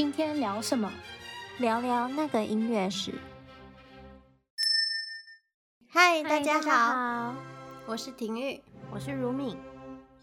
今天聊什么？聊聊那个音乐史。嗨，大家好，我是婷玉，我是如敏。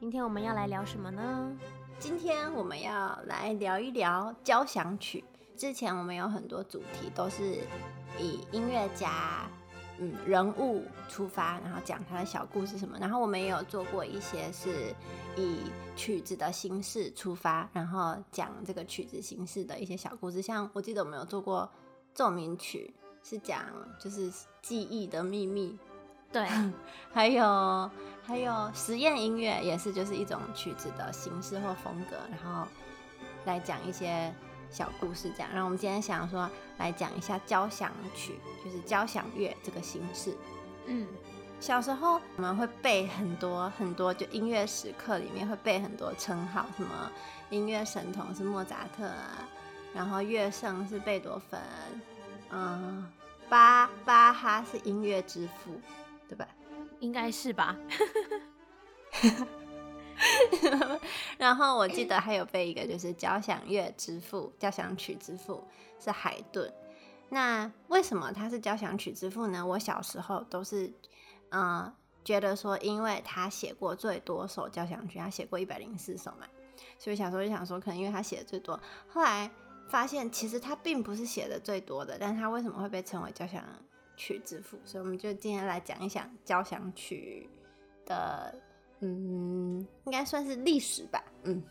今天我们要来聊什么呢？今天我们要来聊一聊交响曲。之前我们有很多主题都是以音乐家。嗯，人物出发，然后讲他的小故事什么，然后我们也有做过一些是以曲子的形式出发，然后讲这个曲子形式的一些小故事，像我记得我们有做过奏鸣曲，是讲就是记忆的秘密，对，还有还有实验音乐也是就是一种曲子的形式或风格，然后来讲一些。小故事这样，然后我们今天想说来讲一下交响曲，就是交响乐这个形式。嗯，小时候我们会背很多很多，就音乐史课里面会背很多称号，什么音乐神童是莫扎特啊，然后乐圣是贝多芬，嗯，巴巴哈是音乐之父，对吧？应该是吧。然后我记得还有背一个，就是交响乐之父、交响曲之父是海顿。那为什么他是交响曲之父呢？我小时候都是嗯觉得说，因为他写过最多首交响曲，他写过一百零四首嘛，所以小时候就想说，可能因为他写的最多。后来发现其实他并不是写的最多的，但他为什么会被称为交响曲之父？所以我们就今天来讲一讲交响曲的。嗯，应该算是历史吧。嗯，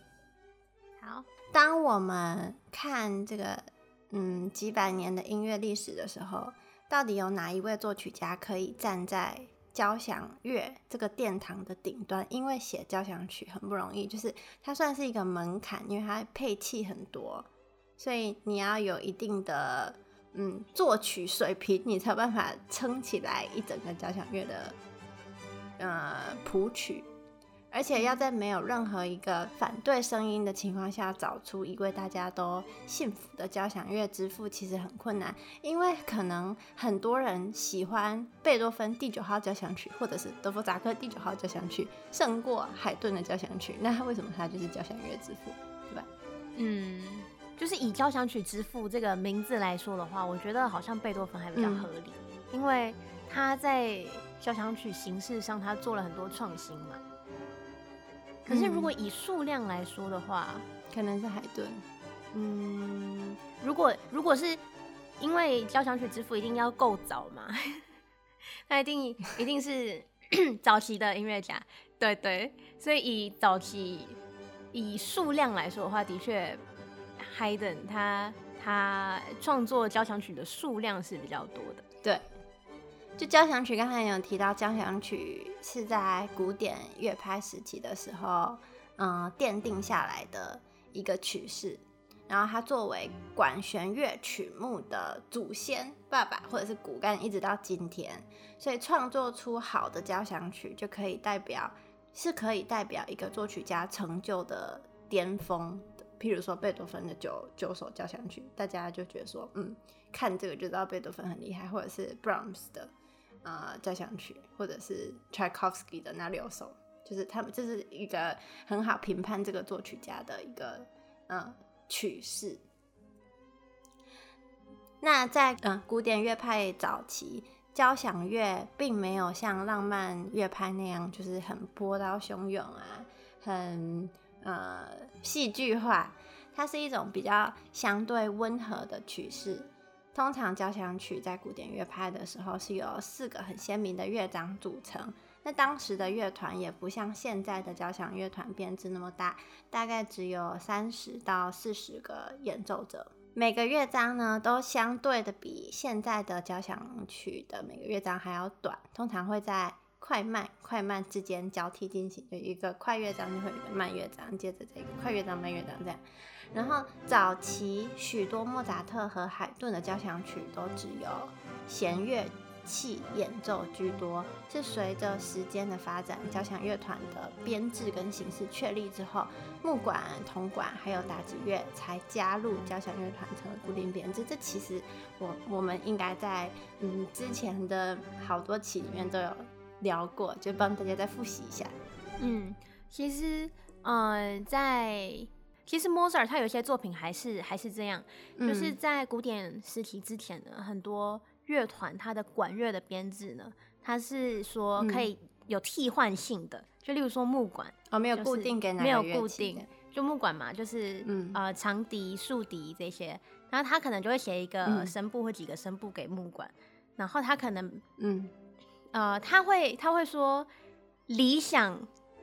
好。当我们看这个嗯几百年的音乐历史的时候，到底有哪一位作曲家可以站在交响乐这个殿堂的顶端？因为写交响曲很不容易，就是它算是一个门槛，因为它配器很多，所以你要有一定的嗯作曲水平，你才有办法撑起来一整个交响乐的呃谱曲。而且要在没有任何一个反对声音的情况下，找出一位大家都信服的交响乐之父，其实很困难。因为可能很多人喜欢贝多芬第九号交响曲，或者是德弗扎克第九号交响曲，胜过海顿的交响曲。那他为什么他就是交响乐之父，对吧？嗯，就是以交响曲之父这个名字来说的话，我觉得好像贝多芬还比较合理，嗯、因为他在交响曲形式上他做了很多创新嘛。可是，如果以数量来说的话，嗯、可能是海顿。嗯，如果如果是因为交响曲之父一定要够早嘛，那一定一定是 早期的音乐家，对对。所以以早期以数量来说的话，的确，海顿他他创作交响曲的数量是比较多的，对。就交响曲，刚才有提到，交响曲是在古典乐派时期的时候，嗯，奠定下来的一个曲式。然后它作为管弦乐曲目的祖先爸爸或者是骨干，一直到今天，所以创作出好的交响曲，就可以代表是可以代表一个作曲家成就的巅峰。譬如说贝多芬的九九首交响曲，大家就觉得说，嗯，看这个就知道贝多芬很厉害，或者是 Brahms 的。呃，交响曲或者是 Tchaikovsky 的那六首，就是他们这是一个很好评判这个作曲家的一个呃曲式。那在嗯、呃、古典乐派早期，交响乐并没有像浪漫乐派那样，就是很波涛汹涌啊，很呃戏剧化，它是一种比较相对温和的曲式。通常交响曲在古典乐派的时候是由四个很鲜明的乐章组成。那当时的乐团也不像现在的交响乐团编制那么大，大概只有三十到四十个演奏者。每个乐章呢都相对的比现在的交响曲的每个乐章还要短，通常会在快慢快慢之间交替进行，就一个快乐章就会有一个慢乐章，接着这个快乐章慢乐章这样。然后早期许多莫扎特和海顿的交响曲都只有弦乐器演奏居多，是随着时间的发展，交响乐团的编制跟形式确立之后，木管、铜管还有打击乐才加入交响乐团成了固定编制。这其实我我们应该在嗯之前的好多期里面都有聊过，就帮大家再复习一下。嗯，其实呃在其实莫扎特他有些作品还是还是这样，嗯、就是在古典时期之前呢，很多乐团它的管乐的编制呢，它是说可以有替换性的，嗯、就例如说木管哦，没有固定给哪个，没有固定，就木管嘛，就是、嗯、呃长笛、竖笛这些，然后他可能就会写一个声部或几个声部给木管，嗯、然后他可能嗯呃他会他会说理想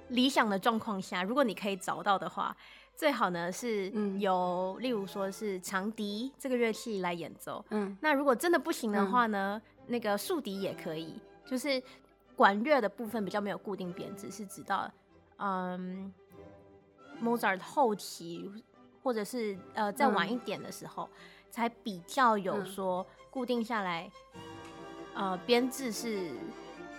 理想的状况下，如果你可以找到的话。最好呢是由，嗯、例如说是长笛这个乐器来演奏。嗯，那如果真的不行的话呢，嗯、那个竖笛也可以。就是管乐的部分比较没有固定编制，是直到嗯 Mozart 后期或者是呃再晚一点的时候，嗯、才比较有说固定下来。嗯、呃，编制是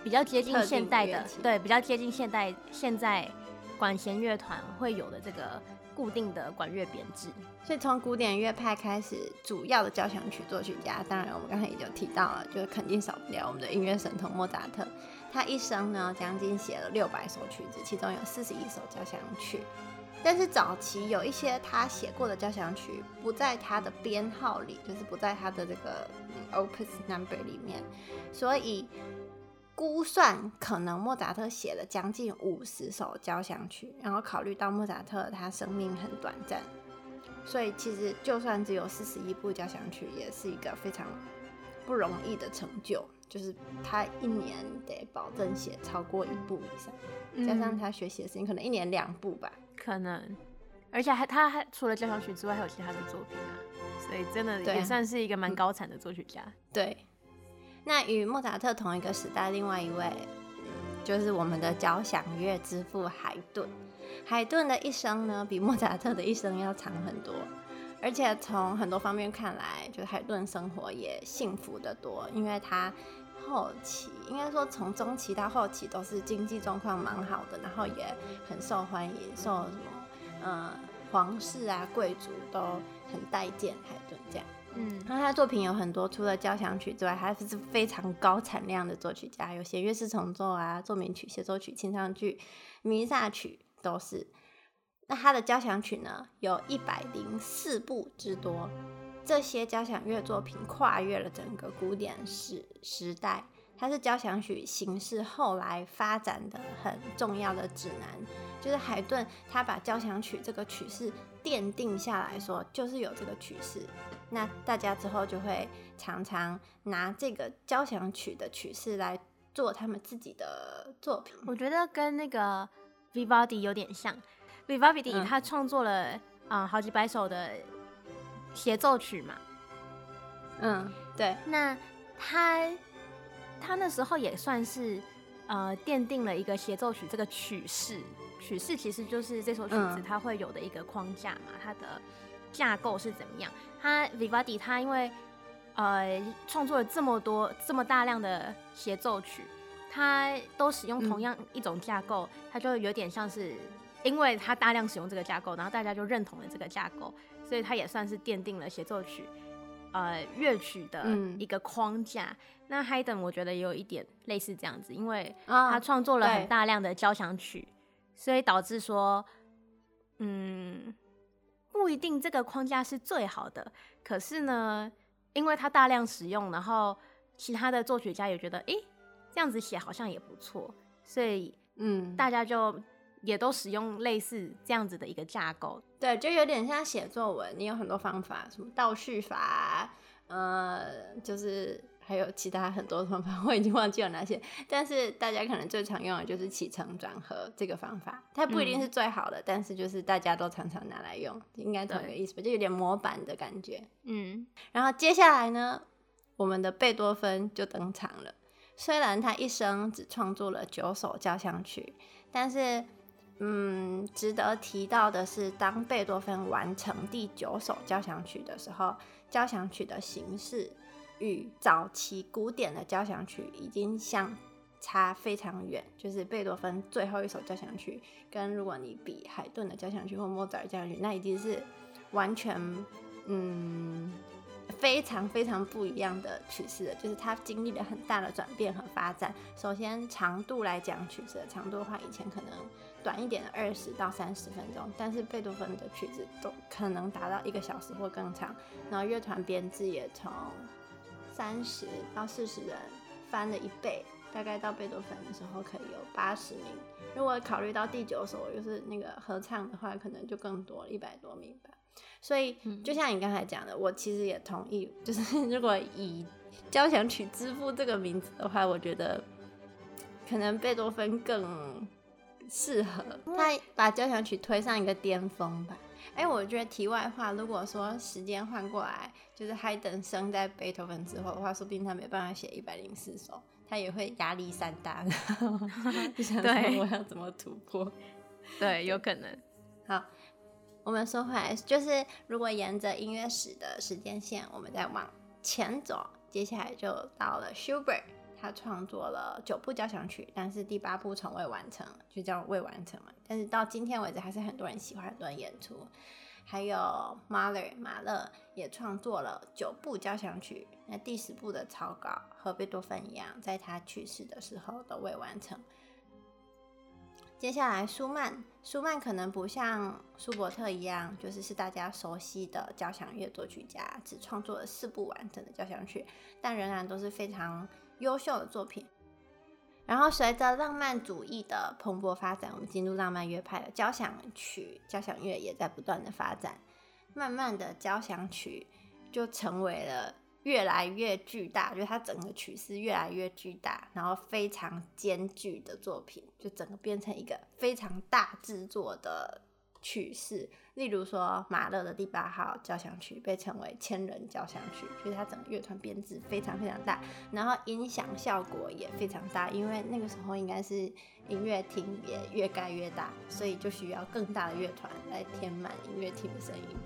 比较接近现代的，对，比较接近现代现在管弦乐团会有的这个。固定的管乐编制，所以从古典乐派开始，主要的交响曲作曲家，当然我们刚才已经提到了，就是肯定少不了我们的音乐神童莫扎特。他一生呢，将近写了六百首曲子，其中有四十一首交响曲。但是早期有一些他写过的交响曲不在他的编号里，就是不在他的这个、嗯、opus number 里面，所以。估算可能莫扎特写了将近五十首交响曲，然后考虑到莫扎特他生命很短暂，所以其实就算只有四十一部交响曲，也是一个非常不容易的成就。就是他一年得保证写超过一部以上，嗯、加上他学习的时间，可能一年两部吧，可能。而且还他还除了交响曲之外，还有其他的作品啊，所以真的也算是一个蛮高产的作曲家。对。那与莫扎特同一个时代，另外一位就是我们的交响乐之父海顿。海顿的一生呢，比莫扎特的一生要长很多，而且从很多方面看来，就海顿生活也幸福得多，因为他后期应该说从中期到后期都是经济状况蛮好的，然后也很受欢迎，受什么呃皇室啊贵族都很待见海顿这样。嗯，那他的作品有很多，除了交响曲之外，还是非常高产量的作曲家，有写乐师重奏啊、奏鸣曲、协奏曲、清唱剧、弥撒曲都是。那他的交响曲呢，有一百零四部之多。这些交响乐作品跨越了整个古典时时代。它是交响曲形式后来发展的很重要的指南，就是海顿他把交响曲这个曲式奠定下来说，就是有这个曲式，那大家之后就会常常拿这个交响曲的曲式来做他们自己的作品。我觉得跟那个 Vivaldi 有点像，Vivaldi 他创作了啊、呃、好几百首的协奏曲嘛，嗯，对，那他。他那时候也算是，呃，奠定了一个协奏曲这个曲式。曲式其实就是这首曲子它会有的一个框架嘛，它的架构是怎么样？他 Vivaldi 他因为呃创作了这么多这么大量的协奏曲，他都使用同样一种架构，他就有点像是，因为他大量使用这个架构，然后大家就认同了这个架构，所以他也算是奠定了协奏曲。呃，乐曲的一个框架。嗯、那 Haydn 我觉得也有一点类似这样子，因为他创作了很大量的交响曲，哦、所以导致说，嗯，不一定这个框架是最好的。可是呢，因为它大量使用，然后其他的作曲家也觉得，诶、欸，这样子写好像也不错，所以，嗯，大家就。也都使用类似这样子的一个架构，对，就有点像写作文，你有很多方法，什么倒叙法，呃，就是还有其他很多方法，我已经忘记了哪些，但是大家可能最常用的就是起承转合这个方法，它不一定是最好的，嗯、但是就是大家都常常拿来用，应该同一个意思吧，就有点模板的感觉，嗯，然后接下来呢，我们的贝多芬就登场了，虽然他一生只创作了九首交响曲，但是。嗯，值得提到的是，当贝多芬完成第九首交响曲的时候，交响曲的形式与早期古典的交响曲已经相差非常远。就是贝多芬最后一首交响曲，跟如果你比海顿的交响曲或莫扎尔交响曲，那已经是完全嗯。非常非常不一样的曲式了，就是它经历了很大的转变和发展。首先长度来讲，曲子长度的话，以前可能短一点的二十到三十分钟，但是贝多芬的曲子都可能达到一个小时或更长。然后乐团编制也从三十到四十人翻了一倍，大概到贝多芬的时候可以有八十名。如果考虑到第九首就是那个合唱的话，可能就更多一百多名吧。所以就像你刚才讲的，我其实也同意，就是 如果以交响曲之父这个名字的话，我觉得可能贝多芬更适合，他把交响曲推上一个巅峰吧。哎、欸，我觉得题外话，如果说时间换过来，就是海登生在贝多芬之后的话，说不定他没办法写一百零四首。他也会压力山大，就想说我要怎么突破？对，有可能。好，我们说回来，就是如果沿着音乐史的时间线，我们再往前走，接下来就到了 Schubert，他创作了九部交响曲，但是第八部从未完成，就叫未完成嘛。但是到今天为止，还是很多人喜欢，很多人演出。还有 Mahler 马勒也创作了九部交响曲，那第十部的草稿和贝多芬一样，在他去世的时候都未完成。接下来舒曼，舒曼可能不像舒伯特一样，就是是大家熟悉的交响乐作曲家，只创作了四部完整的交响曲，但仍然都是非常优秀的作品。然后随着浪漫主义的蓬勃发展，我们进入浪漫乐派的交响曲、交响乐也在不断的发展。慢慢的，交响曲就成为了越来越巨大，就它整个曲式越来越巨大，然后非常艰巨的作品，就整个变成一个非常大制作的曲式。例如说，马勒的第八号交响曲被称为千人交响曲，就是它整个乐团编制非常非常大，然后音响效果也非常大，因为那个时候应该是音乐厅也越盖越大，所以就需要更大的乐团来填满音乐厅的声音。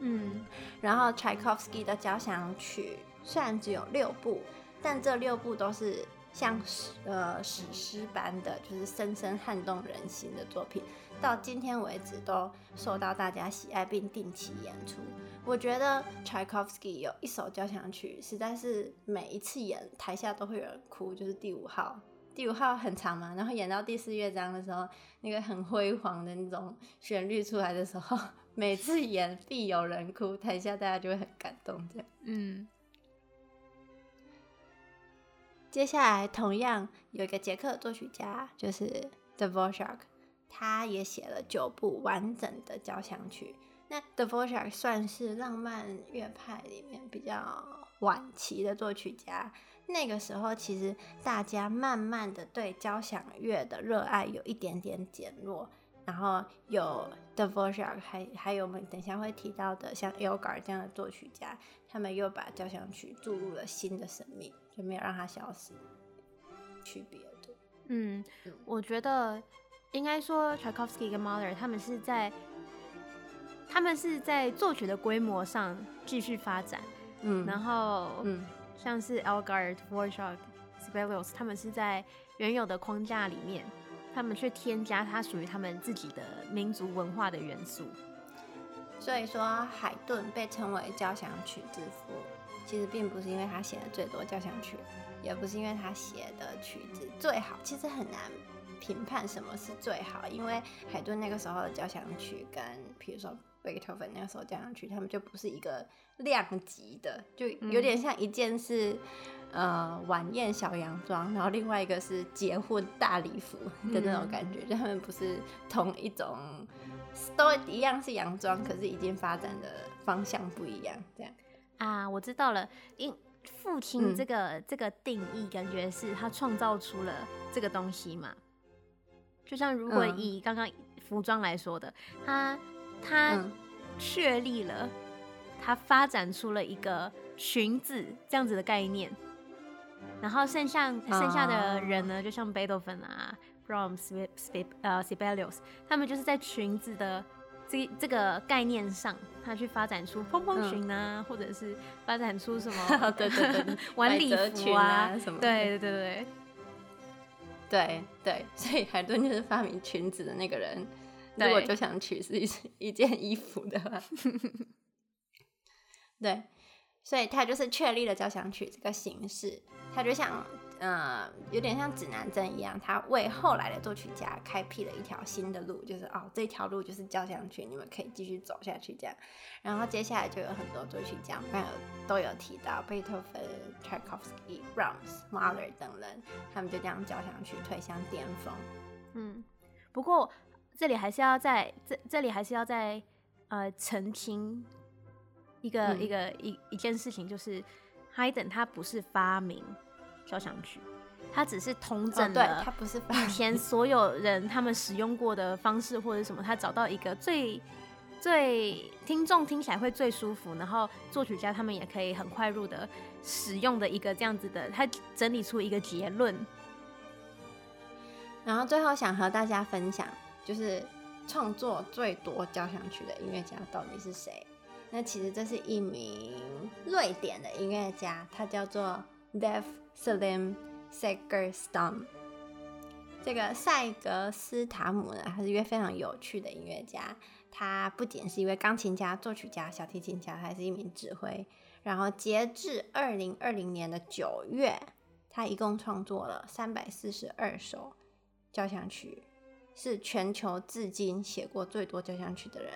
嗯，然后柴可夫斯基的交响曲虽然只有六部，但这六部都是像史呃史诗般的，就是深深撼动人心的作品。到今天为止都受到大家喜爱并定期演出。我觉得 Tchaikovsky 有一首交响曲，实在是每一次演台下都会有人哭，就是第五号。第五号很长嘛，然后演到第四乐章的时候，那个很辉煌的那种旋律出来的时候，每次演必有人哭，台下大家就会很感动。这样，嗯。接下来同样有一个捷克作曲家，就是 Dvorak。他也写了九部完整的交响曲。那 Dvorak 算是浪漫乐派里面比较晚期的作曲家。那个时候，其实大家慢慢的对交响乐的热爱有一点点减弱。然后有 Dvorak，还还有我们等下会提到的像 Elgar 这样的作曲家，他们又把交响曲注入了新的生命，就没有让它消失。区别的，嗯，我觉得。应该说，Tchaikovsky 跟 Mahler 他们是在，他们是在作曲的规模上继续发展，嗯，然后，嗯，像是 Elgar、Dvorak、Sibelius，他们是在原有的框架里面，他们去添加它属于他们自己的民族文化的元素。所以说，海顿被称为交响曲之父，其实并不是因为他写的最多交响曲，也不是因为他写的曲子最好，其实很难。评判什么是最好，因为海顿那个时候的交响曲跟，比如说贝多芬那个时候交响曲，他们就不是一个量级的，就有点像一件是、嗯、呃晚宴小洋装，然后另外一个是结婚大礼服的那种感觉，嗯、就他们不是同一种，都一样是洋装，可是已经发展的方向不一样，这样。啊，我知道了，因父亲这个、嗯、这个定义，感觉是他创造出了这个东西嘛。就像如果以刚刚服装来说的，嗯、他他确立了，他发展出了一个裙子这样子的概念，然后剩下剩下的人呢，就像贝多芬啊、Brahms、呃、Sibelius，他们就是在裙子的这这个概念上，他去发展出蓬蓬裙啊，嗯、或者是发展出什么 对对对晚礼服啊什么，对对对对。对对，所以海顿就是发明裙子的那个人。如果就想取是一 一件衣服的话，对。所以他就是确立了交响曲这个形式，他就像。嗯，有点像指南针一样，他为后来的作曲家开辟了一条新的路，就是哦，这条路就是交响曲，你们可以继续走下去这样。然后接下来就有很多作曲家，还有都有提到贝多芬、柴可夫斯基、Brahms、马勒等人，他们就将交响曲推向巅峰。嗯，不过这里还是要在这这里还是要在呃澄清一个、嗯、一个一一件事情，就是 Haydn 他不是发明。交响曲，它只是通整了，它不是以前所有人他们使用过的方式或者什么，他找到一个最最听众听起来会最舒服，然后作曲家他们也可以很快入的使用的一个这样子的，他整理出一个结论。然后最后想和大家分享，就是创作最多交响曲的音乐家到底是谁？那其实这是一名瑞典的音乐家，他叫做 Lev Selim Segerstam，这个塞格斯塔姆呢，他是一位非常有趣的音乐家。他不仅是一位钢琴家、作曲家、小提琴家，还是一名指挥。然后截至二零二零年的九月，他一共创作了三百四十二首交响曲，是全球至今写过最多交响曲的人。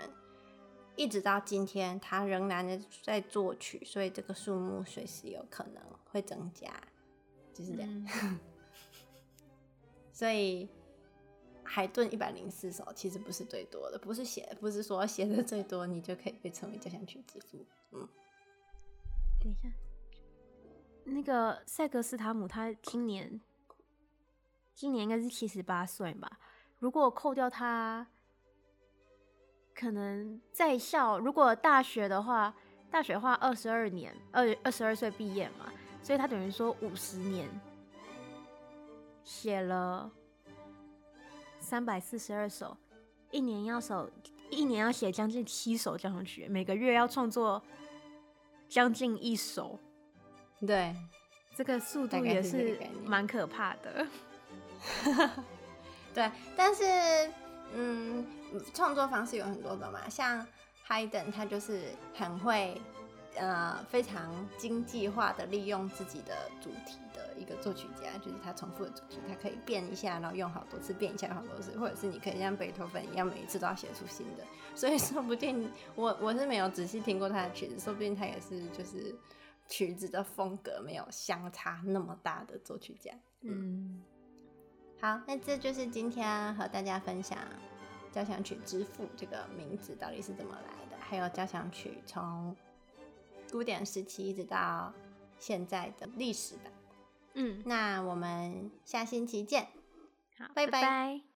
一直到今天，他仍然在作曲，所以这个数目随时有可能会增加。就是这样，嗯、所以海顿一百零四首其实不是最多的，不是写，不是说写的最多，你就可以被称为交响曲之父。嗯，等一下，那个塞格斯塔姆他今年今年应该是七十八岁吧？如果扣掉他可能在校，如果大学的话，大学的话二十二年，二二十二岁毕业嘛。所以他等于说五十年写了三百四十二首，一年要首一年要写将近七首交响曲，每个月要创作将近一首。对，这个速度也是蛮可怕的。对，但是嗯，创作方式有很多种嘛，像 Hayden 他就是很会。呃，非常经济化的利用自己的主题的一个作曲家，就是他重复的主题，他可以变一下，然后用好多次，变一下好多次，或者是你可以像贝多芬一样，每一次都要写出新的。所以说不定我我是没有仔细听过他的曲子，说不定他也是就是曲子的风格没有相差那么大的作曲家。嗯，好，那这就是今天和大家分享交响曲之父这个名字到底是怎么来的，还有交响曲从。古典时期一直到现在的历史的，嗯，那我们下星期见，好，拜拜。拜拜。